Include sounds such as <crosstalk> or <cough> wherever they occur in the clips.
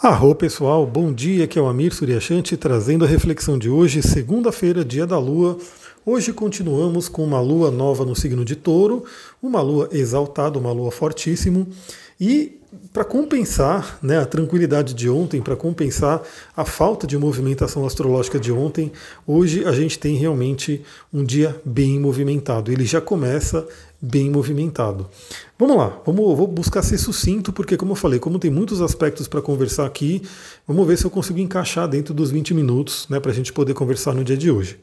Arro pessoal, bom dia, aqui é o Amir Suryashanti trazendo a reflexão de hoje, segunda-feira, dia da Lua. Hoje continuamos com uma lua nova no signo de touro, uma lua exaltada, uma lua fortíssimo, e para compensar né, a tranquilidade de ontem, para compensar a falta de movimentação astrológica de ontem, hoje a gente tem realmente um dia bem movimentado. Ele já começa bem movimentado. Vamos lá, vamos, vou buscar ser sucinto, porque, como eu falei, como tem muitos aspectos para conversar aqui, vamos ver se eu consigo encaixar dentro dos 20 minutos né, para a gente poder conversar no dia de hoje.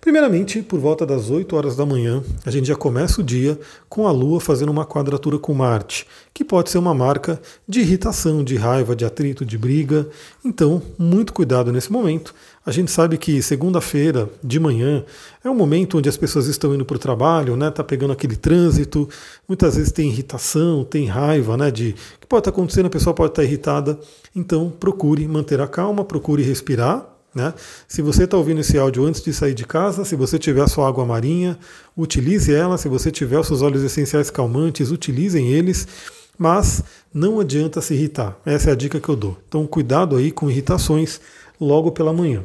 Primeiramente, por volta das 8 horas da manhã, a gente já começa o dia com a Lua fazendo uma quadratura com Marte, que pode ser uma marca de irritação, de raiva, de atrito, de briga. Então, muito cuidado nesse momento. A gente sabe que segunda-feira de manhã é um momento onde as pessoas estão indo para o trabalho, né? Tá pegando aquele trânsito. Muitas vezes tem irritação, tem raiva, né? De que pode estar acontecendo, a pessoa pode estar irritada. Então, procure manter a calma, procure respirar né? Se você está ouvindo esse áudio antes de sair de casa, se você tiver a sua água marinha, utilize ela. Se você tiver os seus óleos essenciais calmantes, utilizem eles. Mas não adianta se irritar. Essa é a dica que eu dou. Então, cuidado aí com irritações logo pela manhã.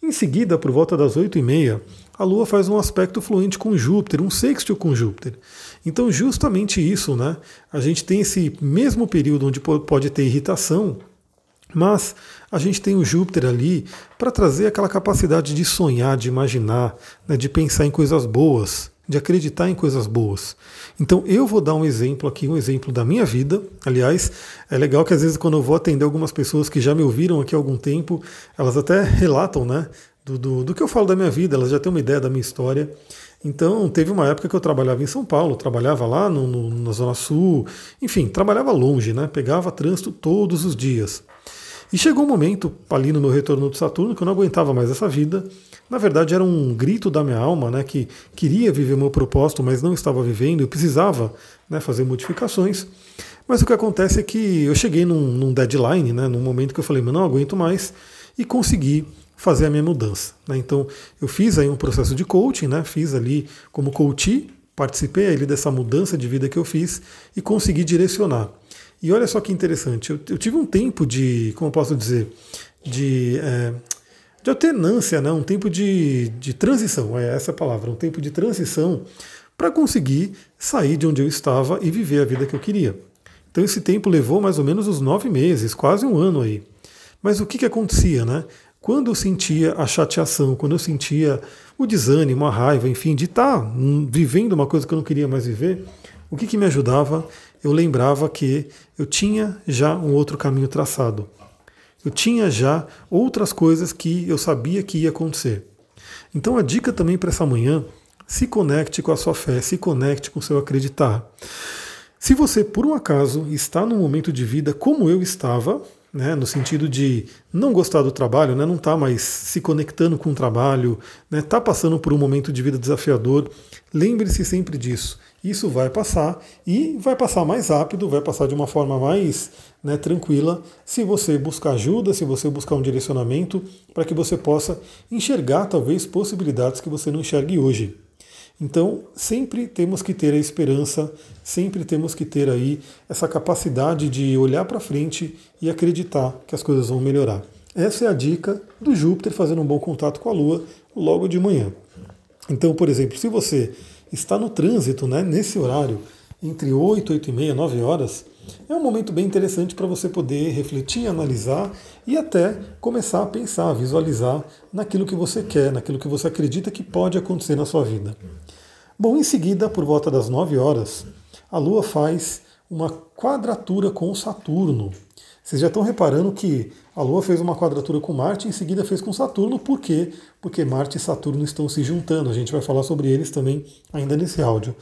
Em seguida, por volta das 8 e meia, a Lua faz um aspecto fluente com Júpiter, um sextil com Júpiter. Então, justamente isso, né? A gente tem esse mesmo período onde pode ter irritação, mas a gente tem o Júpiter ali para trazer aquela capacidade de sonhar, de imaginar, né, de pensar em coisas boas, de acreditar em coisas boas. Então eu vou dar um exemplo aqui, um exemplo da minha vida. Aliás, é legal que às vezes quando eu vou atender algumas pessoas que já me ouviram aqui há algum tempo, elas até relatam, né? Do, do, do que eu falo da minha vida, elas já têm uma ideia da minha história. Então, teve uma época que eu trabalhava em São Paulo, trabalhava lá no, no, na Zona Sul, enfim, trabalhava longe, né? Pegava trânsito todos os dias. E chegou um momento, ali no meu retorno do Saturno, que eu não aguentava mais essa vida. Na verdade, era um grito da minha alma, né, que queria viver o meu propósito, mas não estava vivendo, eu precisava né, fazer modificações. Mas o que acontece é que eu cheguei num, num deadline, né, num momento que eu falei, mas não aguento mais, e consegui fazer a minha mudança. Né? Então, eu fiz aí um processo de coaching, né, fiz ali como coach, participei ali dessa mudança de vida que eu fiz e consegui direcionar. E olha só que interessante, eu, eu tive um tempo de, como posso dizer, de, é, de alternância, né? um tempo de, de transição, é essa palavra, um tempo de transição para conseguir sair de onde eu estava e viver a vida que eu queria. Então esse tempo levou mais ou menos uns nove meses, quase um ano aí. Mas o que, que acontecia, né? Quando eu sentia a chateação, quando eu sentia o desânimo, a raiva, enfim, de estar tá vivendo uma coisa que eu não queria mais viver, o que, que me ajudava? Eu lembrava que eu tinha já um outro caminho traçado. Eu tinha já outras coisas que eu sabia que ia acontecer. Então a dica também para essa manhã, se conecte com a sua fé, se conecte com o seu acreditar. Se você, por um acaso, está num momento de vida como eu estava, né, no sentido de não gostar do trabalho, né, não está mais se conectando com o trabalho, está né, tá passando por um momento de vida desafiador, lembre-se sempre disso. Isso vai passar e vai passar mais rápido, vai passar de uma forma mais né, tranquila se você buscar ajuda, se você buscar um direcionamento para que você possa enxergar talvez possibilidades que você não enxergue hoje. Então, sempre temos que ter a esperança, sempre temos que ter aí essa capacidade de olhar para frente e acreditar que as coisas vão melhorar. Essa é a dica do Júpiter fazendo um bom contato com a Lua logo de manhã. Então, por exemplo, se você está no trânsito, né, nesse horário, entre 8, 8 e meia, 9 horas, é um momento bem interessante para você poder refletir, analisar e até começar a pensar, visualizar naquilo que você quer, naquilo que você acredita que pode acontecer na sua vida. Bom, em seguida, por volta das 9 horas, a Lua faz uma quadratura com Saturno. Vocês já estão reparando que a Lua fez uma quadratura com Marte e em seguida fez com Saturno, por quê? Porque Marte e Saturno estão se juntando. A gente vai falar sobre eles também ainda nesse áudio.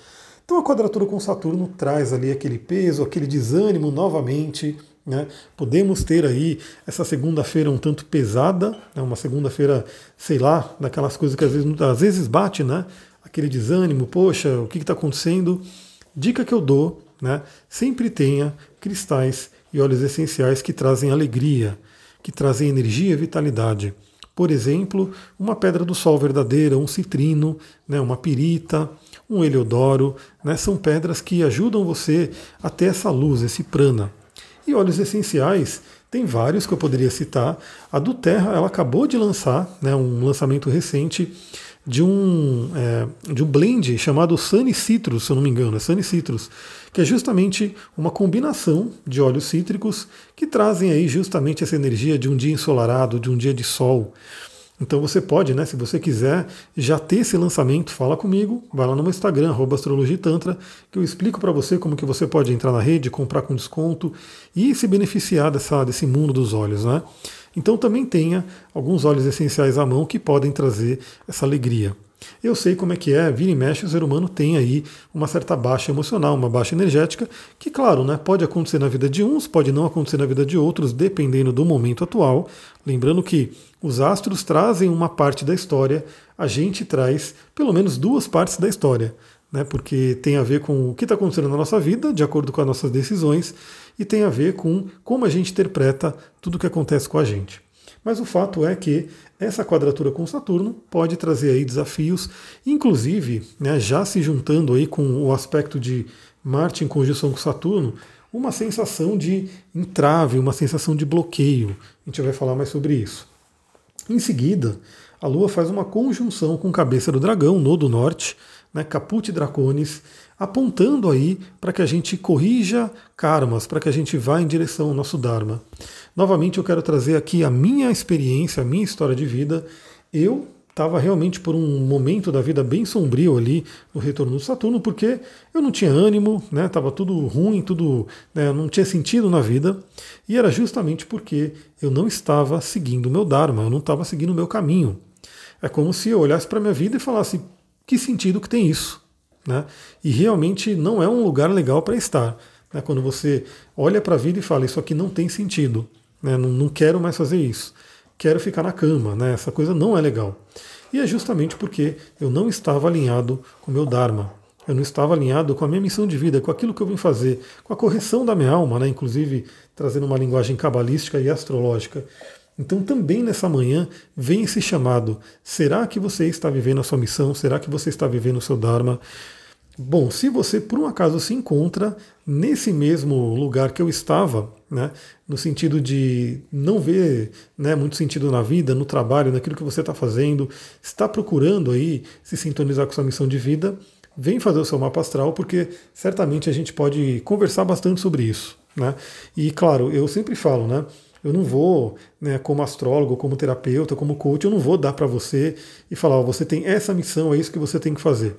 Então a quadratura com Saturno traz ali aquele peso, aquele desânimo novamente. Né? Podemos ter aí essa segunda-feira um tanto pesada, né? uma segunda-feira, sei lá, daquelas coisas que às vezes, às vezes bate, né? aquele desânimo, poxa, o que está acontecendo? Dica que eu dou, né? sempre tenha cristais e óleos essenciais que trazem alegria, que trazem energia e vitalidade. Por exemplo, uma pedra do sol verdadeira, um citrino, né, uma pirita, um heliodoro, né, são pedras que ajudam você a ter essa luz, esse prana. E óleos essenciais, tem vários que eu poderia citar. A do Terra, ela acabou de lançar, né, um lançamento recente de um, é, de um blend chamado Sunny Citrus, se eu não me engano, é Sunny Citrus, que é justamente uma combinação de óleos cítricos que trazem aí justamente essa energia de um dia ensolarado, de um dia de sol. Então você pode, né, se você quiser já ter esse lançamento, fala comigo, vai lá no meu Instagram, astrologitantra, que eu explico para você como que você pode entrar na rede, comprar com desconto e se beneficiar dessa, desse mundo dos olhos, né? Então também tenha alguns óleos essenciais à mão que podem trazer essa alegria. Eu sei como é que é, vira e mexe, o ser humano tem aí uma certa baixa emocional, uma baixa energética, que, claro, né, pode acontecer na vida de uns, pode não acontecer na vida de outros, dependendo do momento atual. Lembrando que os astros trazem uma parte da história, a gente traz pelo menos duas partes da história, né, porque tem a ver com o que está acontecendo na nossa vida, de acordo com as nossas decisões, e tem a ver com como a gente interpreta tudo o que acontece com a gente. Mas o fato é que essa quadratura com Saturno pode trazer aí desafios, inclusive, né, já se juntando aí com o aspecto de Marte em conjunção com Saturno, uma sensação de entrave, uma sensação de bloqueio. A gente vai falar mais sobre isso. Em seguida, a Lua faz uma conjunção com cabeça do dragão, no do norte, né, Caput Draconis, apontando aí para que a gente corrija karmas, para que a gente vá em direção ao nosso Dharma. Novamente eu quero trazer aqui a minha experiência, a minha história de vida. Eu estava realmente por um momento da vida bem sombrio ali no retorno do Saturno, porque eu não tinha ânimo, né? Tudo ruim, tudo, né? não tinha sentido na vida, e era justamente porque eu não estava seguindo o meu dharma, eu não estava seguindo o meu caminho. É como se eu olhasse para minha vida e falasse: que sentido que tem isso? Né? E realmente não é um lugar legal para estar. Né? Quando você olha para a vida e fala, isso aqui não tem sentido, né? não, não quero mais fazer isso, quero ficar na cama, né? essa coisa não é legal. E é justamente porque eu não estava alinhado com o meu Dharma, eu não estava alinhado com a minha missão de vida, com aquilo que eu vim fazer, com a correção da minha alma, né? inclusive trazendo uma linguagem cabalística e astrológica. Então, também nessa manhã, vem esse chamado. Será que você está vivendo a sua missão? Será que você está vivendo o seu Dharma? Bom, se você por um acaso se encontra nesse mesmo lugar que eu estava, né, no sentido de não ver né, muito sentido na vida, no trabalho, naquilo que você está fazendo, está procurando aí se sintonizar com sua missão de vida, vem fazer o seu mapa astral, porque certamente a gente pode conversar bastante sobre isso. Né? E claro, eu sempre falo, né? Eu não vou, né, como astrólogo, como terapeuta, como coach, eu não vou dar para você e falar, você tem essa missão, é isso que você tem que fazer.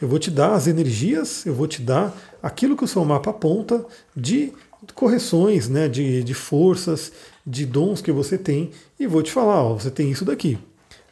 Eu vou te dar as energias, eu vou te dar aquilo que o seu mapa aponta de correções, né, de, de forças, de dons que você tem e vou te falar, ó, você tem isso daqui.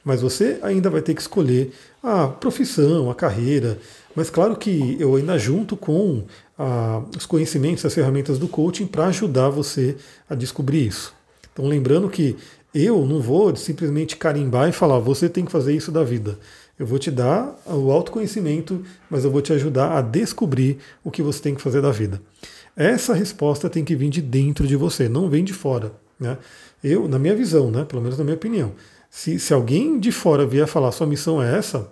Mas você ainda vai ter que escolher a profissão, a carreira. Mas claro que eu ainda junto com a, os conhecimentos, as ferramentas do coaching para ajudar você a descobrir isso. Então, lembrando que eu não vou simplesmente carimbar e falar, você tem que fazer isso da vida. Eu vou te dar o autoconhecimento, mas eu vou te ajudar a descobrir o que você tem que fazer da vida. Essa resposta tem que vir de dentro de você, não vem de fora. Né? Eu, na minha visão, né, pelo menos na minha opinião, se, se alguém de fora vier falar sua missão é essa,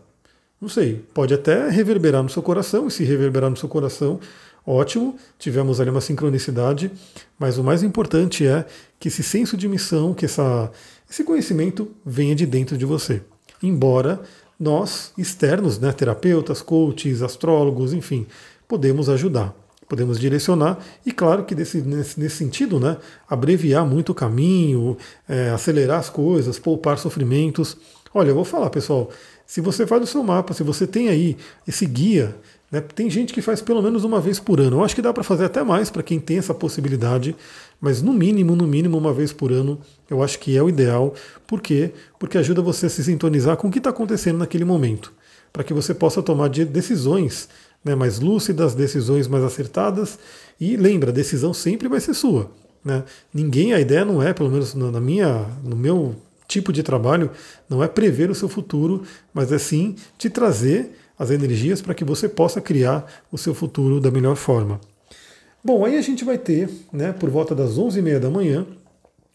não sei, pode até reverberar no seu coração, e se reverberar no seu coração, ótimo, tivemos ali uma sincronicidade, mas o mais importante é que esse senso de missão, que essa, esse conhecimento venha de dentro de você. Embora nós, externos, né, terapeutas, coaches, astrólogos, enfim, podemos ajudar, podemos direcionar, e claro que desse, nesse, nesse sentido, né, abreviar muito o caminho, é, acelerar as coisas, poupar sofrimentos. Olha, eu vou falar, pessoal, se você faz o seu mapa, se você tem aí esse guia né? Tem gente que faz pelo menos uma vez por ano. Eu acho que dá para fazer até mais para quem tem essa possibilidade, mas no mínimo, no mínimo, uma vez por ano, eu acho que é o ideal. Por quê? Porque ajuda você a se sintonizar com o que está acontecendo naquele momento, para que você possa tomar decisões né, mais lúcidas, decisões mais acertadas. E lembra, a decisão sempre vai ser sua. Né? Ninguém, a ideia não é, pelo menos na minha, no meu tipo de trabalho, não é prever o seu futuro, mas é sim te trazer as energias para que você possa criar o seu futuro da melhor forma. Bom, aí a gente vai ter, né, por volta das 11h30 da manhã,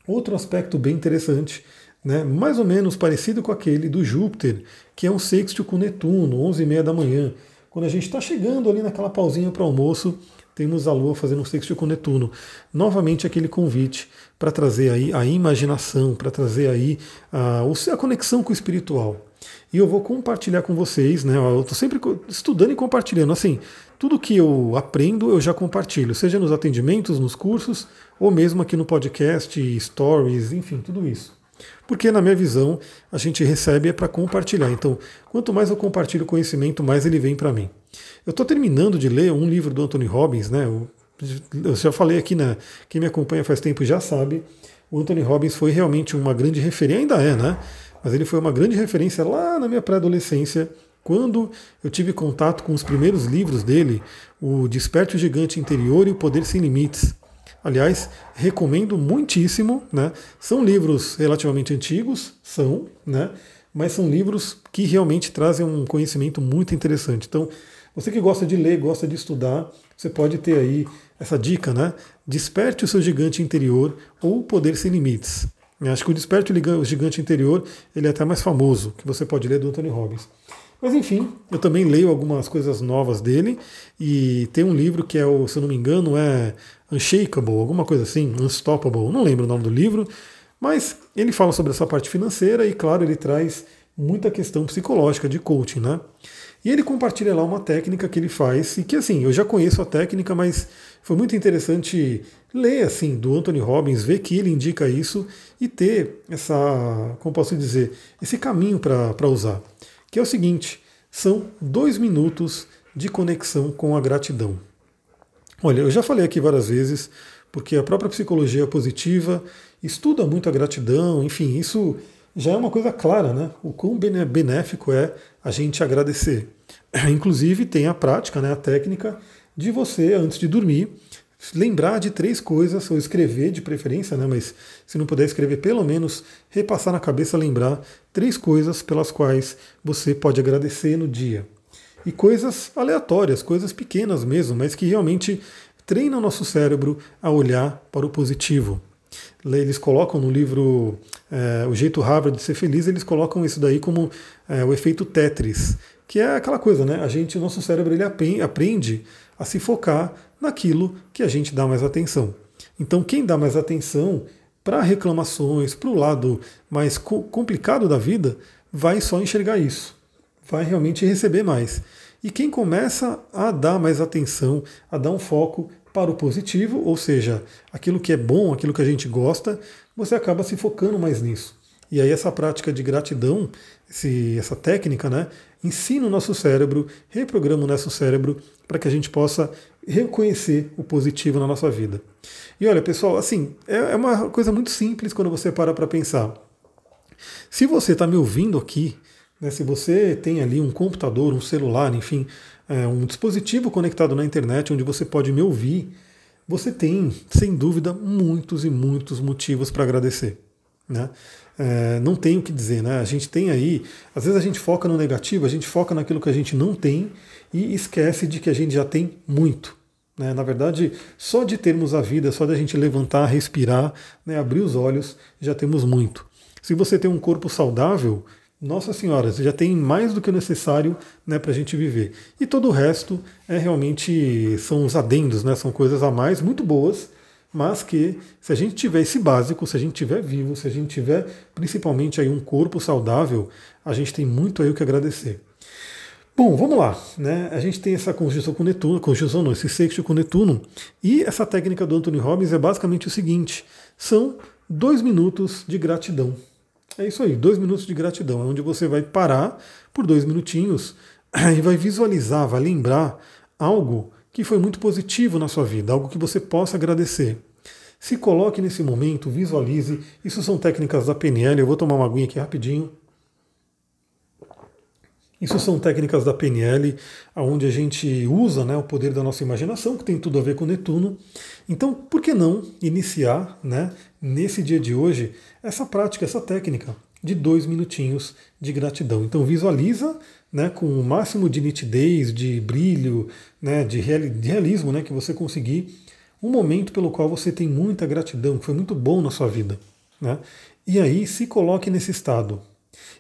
outro aspecto bem interessante, né, mais ou menos parecido com aquele do Júpiter, que é um sexto com Netuno, 11h30 da manhã. Quando a gente está chegando ali naquela pausinha para almoço, temos a Lua fazendo um sexto com Netuno. Novamente aquele convite para trazer aí a imaginação, para trazer aí a, a conexão com o espiritual. E eu vou compartilhar com vocês, né? Eu estou sempre estudando e compartilhando. Assim, tudo que eu aprendo eu já compartilho, seja nos atendimentos, nos cursos, ou mesmo aqui no podcast, stories, enfim, tudo isso. Porque, na minha visão, a gente recebe é para compartilhar. Então, quanto mais eu compartilho conhecimento, mais ele vem para mim. Eu estou terminando de ler um livro do Anthony Robbins, né? Eu já falei aqui, né? Quem me acompanha faz tempo já sabe. O Anthony Robbins foi realmente uma grande referência, ainda é, né? Mas ele foi uma grande referência lá na minha pré-adolescência, quando eu tive contato com os primeiros livros dele, o Desperte o Gigante Interior e o Poder Sem Limites. Aliás, recomendo muitíssimo, né? São livros relativamente antigos, são, né? Mas são livros que realmente trazem um conhecimento muito interessante. Então, você que gosta de ler, gosta de estudar, você pode ter aí essa dica, né? Desperte o seu gigante interior ou Poder Sem Limites. Acho que o Desperte o Gigante Interior ele é até mais famoso, que você pode ler do Anthony Robbins. Mas enfim, eu também leio algumas coisas novas dele e tem um livro que é, o, se eu não me engano, é Unshakable, alguma coisa assim, Unstoppable, não lembro o nome do livro, mas ele fala sobre essa parte financeira e, claro, ele traz muita questão psicológica de coaching, né? E ele compartilha lá uma técnica que ele faz e que, assim, eu já conheço a técnica, mas foi muito interessante ler, assim, do Anthony Robbins, ver que ele indica isso e ter essa, como posso dizer, esse caminho para usar que é o seguinte: são dois minutos de conexão com a gratidão. Olha, eu já falei aqui várias vezes, porque a própria psicologia positiva estuda muito a gratidão, enfim, isso já é uma coisa clara, né? O quão benéfico é a gente agradecer. <clears throat> Inclusive tem a prática, né, a técnica de você, antes de dormir, lembrar de três coisas, ou escrever de preferência, né, mas se não puder escrever, pelo menos repassar na cabeça, lembrar três coisas pelas quais você pode agradecer no dia. E coisas aleatórias, coisas pequenas mesmo, mas que realmente treinam nosso cérebro a olhar para o positivo. Eles colocam no livro é, O Jeito Harvard de Ser Feliz, eles colocam isso daí como é, o efeito Tetris, que é aquela coisa, né? A gente, o nosso cérebro, ele aprende a se focar naquilo que a gente dá mais atenção. Então, quem dá mais atenção para reclamações, para o lado mais co complicado da vida, vai só enxergar isso, vai realmente receber mais. E quem começa a dar mais atenção, a dar um foco para o positivo, ou seja, aquilo que é bom, aquilo que a gente gosta, você acaba se focando mais nisso. E aí essa prática de gratidão, esse, essa técnica, né, ensina o nosso cérebro, reprograma o nosso cérebro para que a gente possa reconhecer o positivo na nossa vida. E olha, pessoal, assim, é, é uma coisa muito simples quando você para para pensar. Se você está me ouvindo aqui, né, se você tem ali um computador, um celular, enfim, é, um dispositivo conectado na internet onde você pode me ouvir, você tem, sem dúvida, muitos e muitos motivos para agradecer. Né? É, não tem o que dizer, né? A gente tem aí, às vezes a gente foca no negativo, a gente foca naquilo que a gente não tem e esquece de que a gente já tem muito. Né? Na verdade, só de termos a vida, só de a gente levantar, respirar, né, abrir os olhos, já temos muito. Se você tem um corpo saudável, nossa Senhora, você já tem mais do que o necessário né, para a gente viver. E todo o resto é realmente são os adendos, né, são coisas a mais muito boas mas que se a gente tiver esse básico, se a gente tiver vivo, se a gente tiver principalmente aí um corpo saudável, a gente tem muito aí o que agradecer. Bom, vamos lá, né? A gente tem essa conjunção com Netuno, conjunção não, esse sexto com Netuno, e essa técnica do Anthony Robbins é basicamente o seguinte: são dois minutos de gratidão. É isso aí, dois minutos de gratidão, é onde você vai parar por dois minutinhos <clears throat> e vai visualizar, vai lembrar algo que foi muito positivo na sua vida, algo que você possa agradecer. Se coloque nesse momento, visualize. Isso são técnicas da PNL. Eu vou tomar uma aguinha aqui rapidinho. Isso são técnicas da PNL, onde a gente usa né, o poder da nossa imaginação, que tem tudo a ver com Netuno. Então, por que não iniciar, né, nesse dia de hoje, essa prática, essa técnica de dois minutinhos de gratidão? Então, visualiza né, com o máximo de nitidez, de brilho, né, de, realismo né, que você conseguir, um momento pelo qual você tem muita gratidão, que foi muito bom na sua vida. Né? E aí se coloque nesse estado.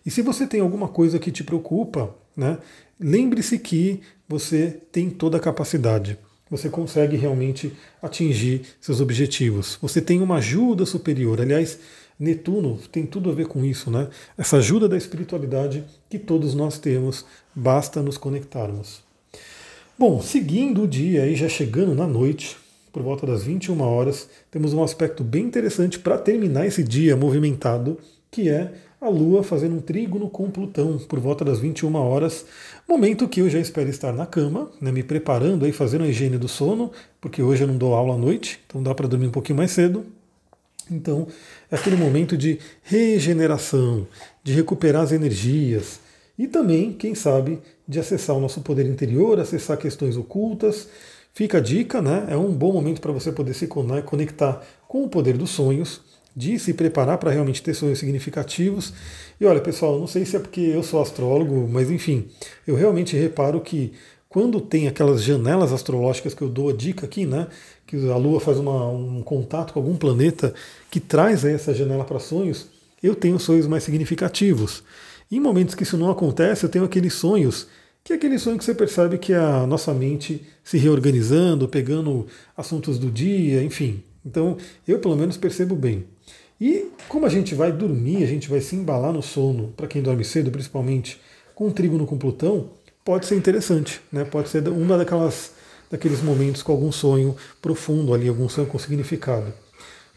E se você tem alguma coisa que te preocupa, né, lembre-se que você tem toda a capacidade. você consegue realmente atingir seus objetivos. Você tem uma ajuda superior. Aliás, Netuno tem tudo a ver com isso, né? Essa ajuda da espiritualidade que todos nós temos, basta nos conectarmos. Bom, seguindo o dia e já chegando na noite, por volta das 21 horas, temos um aspecto bem interessante para terminar esse dia movimentado, que é a Lua fazendo um trígono com Plutão por volta das 21 horas, momento que eu já espero estar na cama, né, me preparando aí, fazendo a higiene do sono, porque hoje eu não dou aula à noite, então dá para dormir um pouquinho mais cedo. Então, aquele momento de regeneração, de recuperar as energias e também, quem sabe, de acessar o nosso poder interior, acessar questões ocultas. Fica a dica, né? É um bom momento para você poder se conectar com o poder dos sonhos, de se preparar para realmente ter sonhos significativos. E olha, pessoal, não sei se é porque eu sou astrólogo, mas enfim, eu realmente reparo que quando tem aquelas janelas astrológicas que eu dou a dica aqui, né? Que a Lua faz uma, um contato com algum planeta que traz essa janela para sonhos, eu tenho sonhos mais significativos. Em momentos que isso não acontece, eu tenho aqueles sonhos, que é aquele sonho que você percebe que a nossa mente se reorganizando, pegando assuntos do dia, enfim. Então, eu pelo menos percebo bem. E como a gente vai dormir, a gente vai se embalar no sono, para quem dorme cedo principalmente, com um trígono com Plutão, pode ser interessante, né? Pode ser uma daquelas daqueles momentos com algum sonho profundo ali, algum sonho com significado.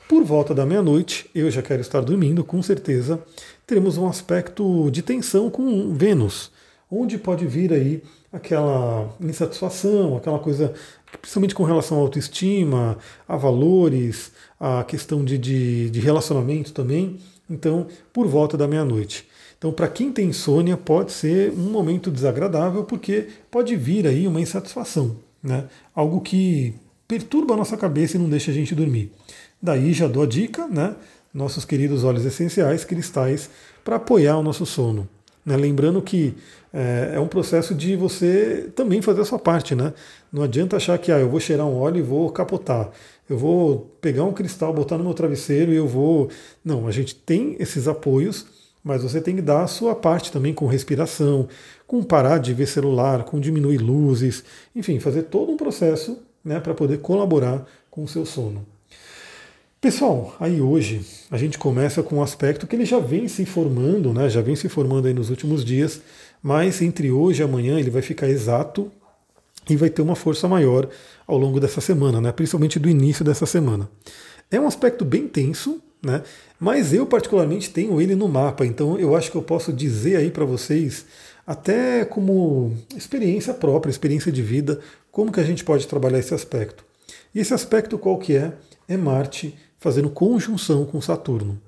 Por volta da meia-noite, eu já quero estar dormindo, com certeza, teremos um aspecto de tensão com Vênus, onde pode vir aí aquela insatisfação, aquela coisa, principalmente com relação à autoestima, a valores, a questão de, de, de relacionamento também. Então, por volta da meia-noite. Então, para quem tem insônia, pode ser um momento desagradável, porque pode vir aí uma insatisfação, né? algo que perturba a nossa cabeça e não deixa a gente dormir. Daí já dou a dica, né? nossos queridos óleos essenciais, cristais, para apoiar o nosso sono. Né? Lembrando que é, é, um processo de você também fazer a sua parte. Né? Não adianta achar que ah, eu vou cheirar um óleo e vou capotar. Eu vou pegar um cristal, botar no meu travesseiro e eu vou. Não, a gente tem esses apoios mas você tem que dar a sua parte também com respiração, com parar de ver celular, com diminuir luzes, enfim, fazer todo um processo né, para poder colaborar com o seu sono. Pessoal, aí hoje a gente começa com um aspecto que ele já vem se formando, né, já vem se formando aí nos últimos dias, mas entre hoje e amanhã ele vai ficar exato e vai ter uma força maior ao longo dessa semana, né, principalmente do início dessa semana. É um aspecto bem tenso, né? Mas eu particularmente tenho ele no mapa, então eu acho que eu posso dizer aí para vocês, até como experiência própria, experiência de vida, como que a gente pode trabalhar esse aspecto. E esse aspecto qual que é? É Marte fazendo conjunção com Saturno.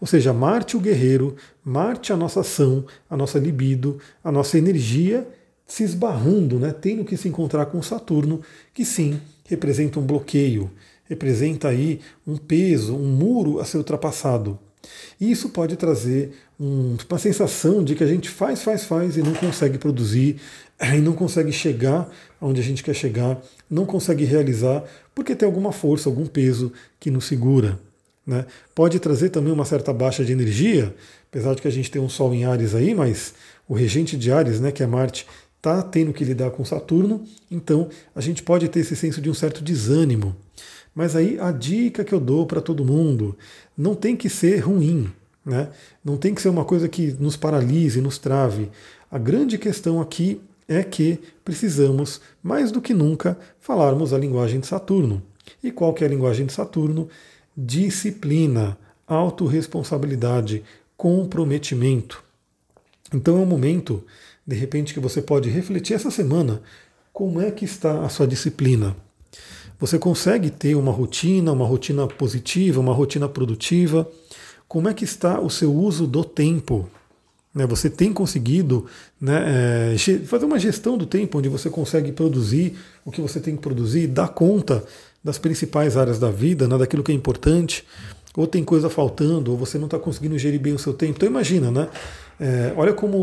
Ou seja, Marte o guerreiro, Marte a nossa ação, a nossa libido, a nossa energia se esbarrando, né, tendo que se encontrar com Saturno, que sim representa um bloqueio, representa aí um peso, um muro a ser ultrapassado. E isso pode trazer um, uma sensação de que a gente faz, faz, faz e não consegue produzir, e não consegue chegar onde a gente quer chegar, não consegue realizar, porque tem alguma força, algum peso que nos segura. Né? Pode trazer também uma certa baixa de energia, apesar de que a gente tem um Sol em Ares aí, mas o regente de Ares, né, que é Marte, está tendo que lidar com Saturno, então a gente pode ter esse senso de um certo desânimo. Mas aí a dica que eu dou para todo mundo, não tem que ser ruim, né? não tem que ser uma coisa que nos paralise, nos trave. A grande questão aqui é que precisamos, mais do que nunca, falarmos a linguagem de Saturno. E qual que é a linguagem de Saturno? Disciplina, autorresponsabilidade, comprometimento. Então é um momento, de repente, que você pode refletir essa semana como é que está a sua disciplina. Você consegue ter uma rotina, uma rotina positiva, uma rotina produtiva? Como é que está o seu uso do tempo? Né, você tem conseguido né, é, fazer uma gestão do tempo onde você consegue produzir o que você tem que produzir, dar conta das principais áreas da vida, né, daquilo que é importante, ou tem coisa faltando, ou você não está conseguindo gerir bem o seu tempo. Então imagina, né? É, olha como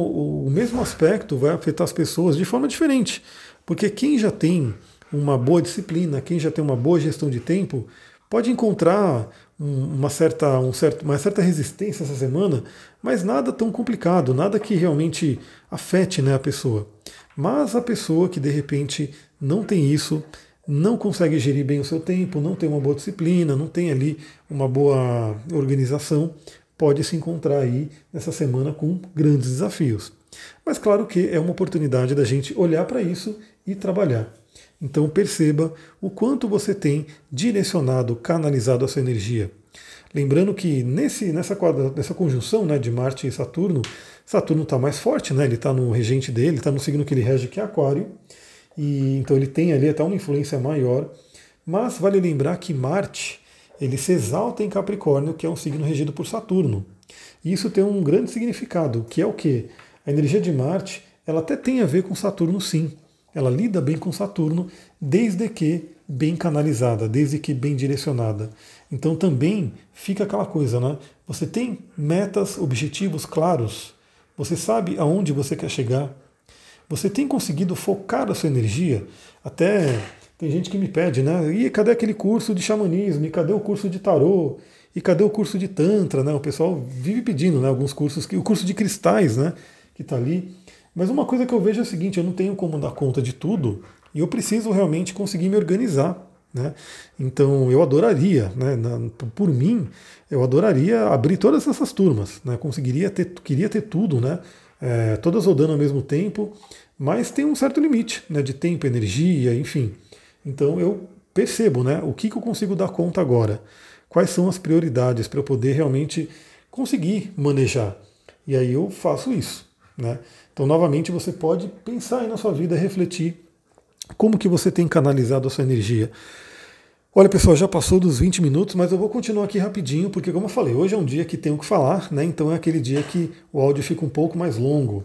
o mesmo aspecto vai afetar as pessoas de forma diferente. Porque quem já tem uma boa disciplina, quem já tem uma boa gestão de tempo, pode encontrar uma certa, um certo, uma certa resistência essa semana, mas nada tão complicado, nada que realmente afete né, a pessoa. Mas a pessoa que de repente não tem isso, não consegue gerir bem o seu tempo, não tem uma boa disciplina, não tem ali uma boa organização, pode se encontrar aí nessa semana com grandes desafios. Mas claro que é uma oportunidade da gente olhar para isso e trabalhar. Então perceba o quanto você tem direcionado, canalizado a sua energia. Lembrando que nesse, nessa, quadra, nessa conjunção né, de Marte e Saturno, Saturno está mais forte, né, ele está no regente dele, está no signo que ele rege, que é Aquário, e então ele tem ali até uma influência maior. Mas vale lembrar que Marte ele se exalta em Capricórnio, que é um signo regido por Saturno. E isso tem um grande significado, que é o que? A energia de Marte, ela até tem a ver com Saturno, sim. Ela lida bem com Saturno, desde que bem canalizada, desde que bem direcionada. Então também fica aquela coisa, né? Você tem metas, objetivos claros, você sabe aonde você quer chegar, você tem conseguido focar a sua energia. Até tem gente que me pede, né? E cadê aquele curso de xamanismo? E cadê o curso de tarô? E cadê o curso de tantra, né? O pessoal vive pedindo, né? Alguns cursos, o curso de cristais, né? Que está ali. Mas uma coisa que eu vejo é o seguinte: eu não tenho como dar conta de tudo e eu preciso realmente conseguir me organizar. Né? Então eu adoraria, né, na, por mim, eu adoraria abrir todas essas turmas, né? conseguiria ter, queria ter tudo, né? É, todas rodando ao mesmo tempo, mas tem um certo limite né, de tempo, energia, enfim. Então eu percebo né, o que, que eu consigo dar conta agora, quais são as prioridades para eu poder realmente conseguir manejar. E aí eu faço isso. Né? Então, novamente, você pode pensar aí na sua vida, refletir como que você tem canalizado a sua energia. Olha, pessoal, já passou dos 20 minutos, mas eu vou continuar aqui rapidinho, porque como eu falei, hoje é um dia que tenho que falar, né? Então é aquele dia que o áudio fica um pouco mais longo.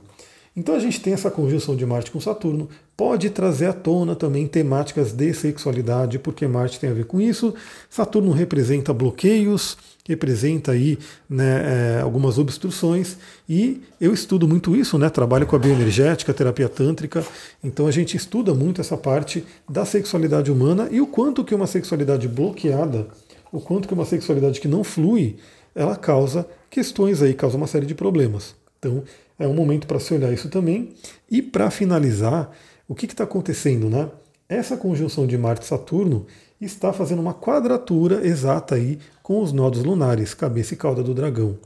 Então a gente tem essa conjunção de Marte com Saturno, pode trazer à tona também temáticas de sexualidade, porque Marte tem a ver com isso. Saturno representa bloqueios, representa aí né, é, algumas obstruções, e eu estudo muito isso, né? Trabalho com a bioenergética, terapia tântrica, então a gente estuda muito essa parte da sexualidade humana e o quanto que uma sexualidade bloqueada, o quanto que uma sexualidade que não flui, ela causa questões aí, causa uma série de problemas. Então, é um momento para se olhar isso também. E para finalizar, o que está acontecendo, né? Essa conjunção de Marte e Saturno está fazendo uma quadratura exata aí com os nodos lunares, cabeça e cauda do dragão.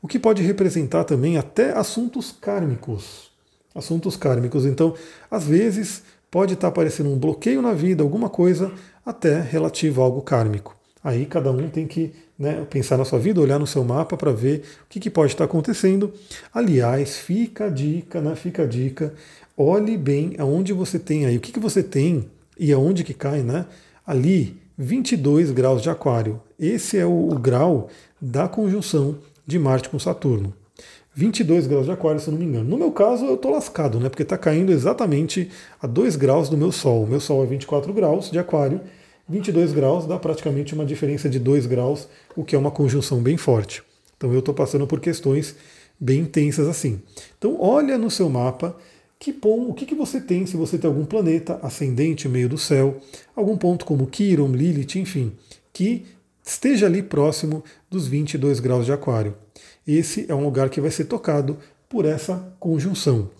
O que pode representar também até assuntos kármicos. Assuntos kármicos. Então, às vezes, pode estar aparecendo um bloqueio na vida, alguma coisa, até relativo a algo kármico. Aí cada um tem que né, pensar na sua vida, olhar no seu mapa para ver o que, que, pode estar acontecendo. Aliás, fica a dica, né, fica a dica, olhe bem aonde você tem aí, o que, que você tem e aonde que cai, né? Ali, 22 graus de aquário. Esse é o, o grau da conjunção de Marte com Saturno. 22 graus de aquário, se eu não me engano. No meu caso, eu estou lascado, né? Porque está caindo exatamente a 2 graus do meu Sol. O meu Sol é 24 graus de aquário 22 graus dá praticamente uma diferença de 2 graus, o que é uma conjunção bem forte. Então eu estou passando por questões bem intensas assim. Então olha no seu mapa que bom, o que, que você tem se você tem algum planeta ascendente meio do céu, algum ponto como Quiron, Lilith, enfim, que esteja ali próximo dos 22 graus de aquário. Esse é um lugar que vai ser tocado por essa conjunção.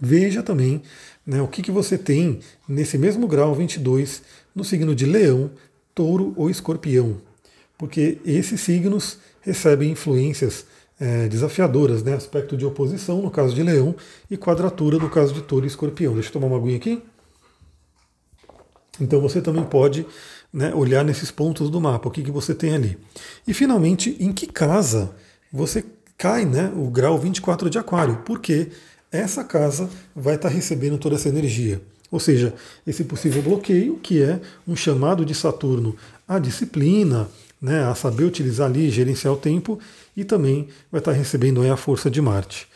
Veja também né, o que, que você tem nesse mesmo grau 22 no signo de Leão, Touro ou Escorpião, porque esses signos recebem influências é, desafiadoras, né? aspecto de oposição no caso de Leão e quadratura no caso de Touro e Escorpião. Deixa eu tomar uma aguinha aqui. Então você também pode né, olhar nesses pontos do mapa, o que, que você tem ali. E finalmente, em que casa você cai né, o grau 24 de Aquário? Porque essa casa vai estar recebendo toda essa energia. Ou seja, esse possível bloqueio, que é um chamado de Saturno à disciplina, né, a saber utilizar ali, gerenciar o tempo, e também vai estar recebendo a força de Marte.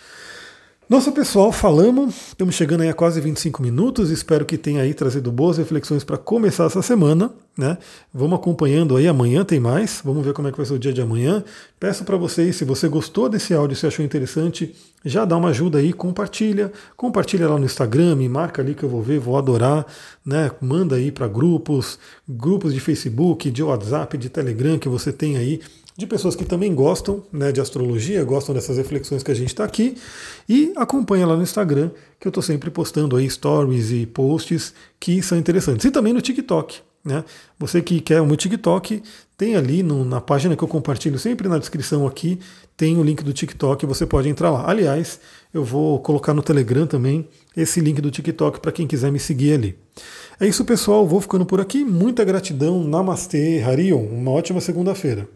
Nossa pessoal, falamos, estamos chegando aí a quase 25 minutos, espero que tenha aí trazido boas reflexões para começar essa semana, né? Vamos acompanhando aí, amanhã tem mais, vamos ver como é que vai ser o dia de amanhã. Peço para vocês, se você gostou desse áudio, se achou interessante, já dá uma ajuda aí, compartilha, compartilha lá no Instagram, me marca ali que eu vou ver, vou adorar, né? Manda aí para grupos, grupos de Facebook, de WhatsApp, de Telegram que você tem aí de pessoas que também gostam né, de astrologia, gostam dessas reflexões que a gente está aqui, e acompanha lá no Instagram, que eu estou sempre postando aí stories e posts que são interessantes. E também no TikTok. Né? Você que quer o meu TikTok, tem ali no, na página que eu compartilho sempre na descrição aqui, tem o link do TikTok, você pode entrar lá. Aliás, eu vou colocar no Telegram também esse link do TikTok para quem quiser me seguir ali. É isso, pessoal. Vou ficando por aqui. Muita gratidão. Namastê, Harion. Uma ótima segunda-feira.